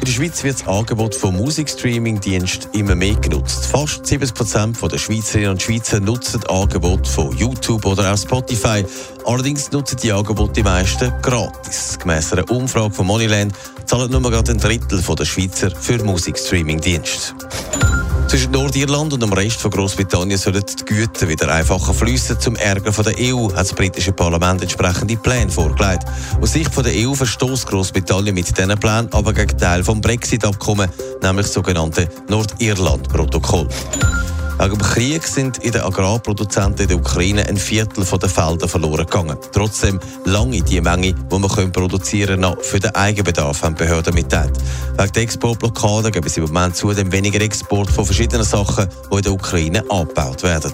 In der Schweiz wird das Angebot von Musikstreaming-Diensten immer mehr genutzt. Fast 70 Prozent der Schweizerinnen und Schweizer nutzen Angebote von YouTube oder auch Spotify. Allerdings nutzen die Angebote die meisten gratis. Gemäss einer Umfrage von Moneyland zahlen nur gerade ein Drittel der Schweizer für Musikstreaming-Dienste. Zwischen Nordirland und dem Rest von Großbritannien sollen die Güter wieder einfacher fließen. Zum Ärger von der EU hat das britische Parlament entsprechende Pläne vorgelegt. Aus Sicht von der EU verstoßt Großbritannien mit diesen Plänen aber gegen Teil vom Brexit-Abkommen, nämlich das sogenannte Nordirland-Protokoll. Wegen dem Krieg sind in den Agrarproduzenten in der Ukraine ein Viertel der Felder verloren gegangen. Trotzdem lange die Menge, die man produzieren können, noch für den Eigenbedarf, haben Behörden mitteilt. Wegen der Exportblockade geben sie im Moment zudem weniger Export von verschiedenen Sachen, die in der Ukraine abgebaut werden.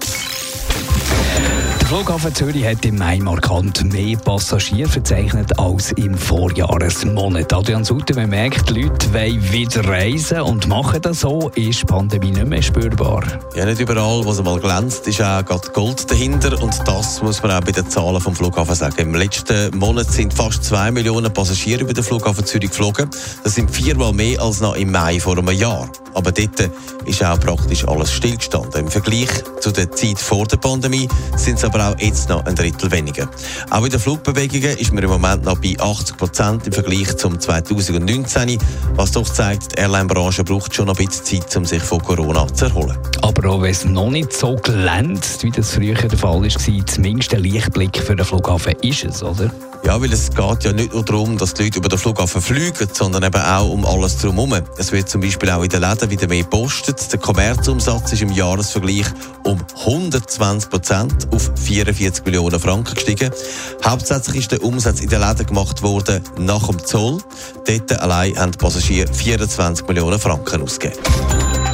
Der Flughafen Zürich hat im Mai markant mehr Passagiere verzeichnet als im Vorjahresmonat. Adrian Sutter, man die Leute wollen wieder reisen und machen das so, ist die Pandemie nicht mehr spürbar. Ja, nicht überall, wo es glänzt, ist auch gerade Gold dahinter und das muss man auch bei den Zahlen vom Flughafen sagen. Im letzten Monat sind fast zwei Millionen Passagiere über den Flughafen Zürich geflogen. Das sind viermal mehr als noch im Mai vor einem Jahr. Aber dort ist auch praktisch alles stillgestanden. Im Vergleich zu der Zeit vor der Pandemie sind es aber auch jetzt noch ein Drittel weniger. Auch in den Flugbewegungen ist man im Moment noch bei 80 Prozent im Vergleich zum 2019, was doch zeigt, die Airline-Branche braucht schon ein bisschen Zeit, um sich von Corona zu erholen. Aber auch wenn es noch nicht so glänzt, wie das früher der Fall war, zumindest ein Lichtblick für den Flughafen ist es, oder? Ja, weil es geht ja nicht nur darum, dass die Leute über den Flughafen fliegen, sondern eben auch um alles drumherum. Es wird zum Beispiel auch in den Läden wieder mehr gepostet. Der Kommerzumsatz ist im Jahresvergleich um 120 Prozent auf 44 Millionen Franken gestiegen. Hauptsächlich ist der Umsatz in den Läden gemacht worden nach dem Zoll. Dort allein haben die Passagiere 24 Millionen Franken ausgegeben.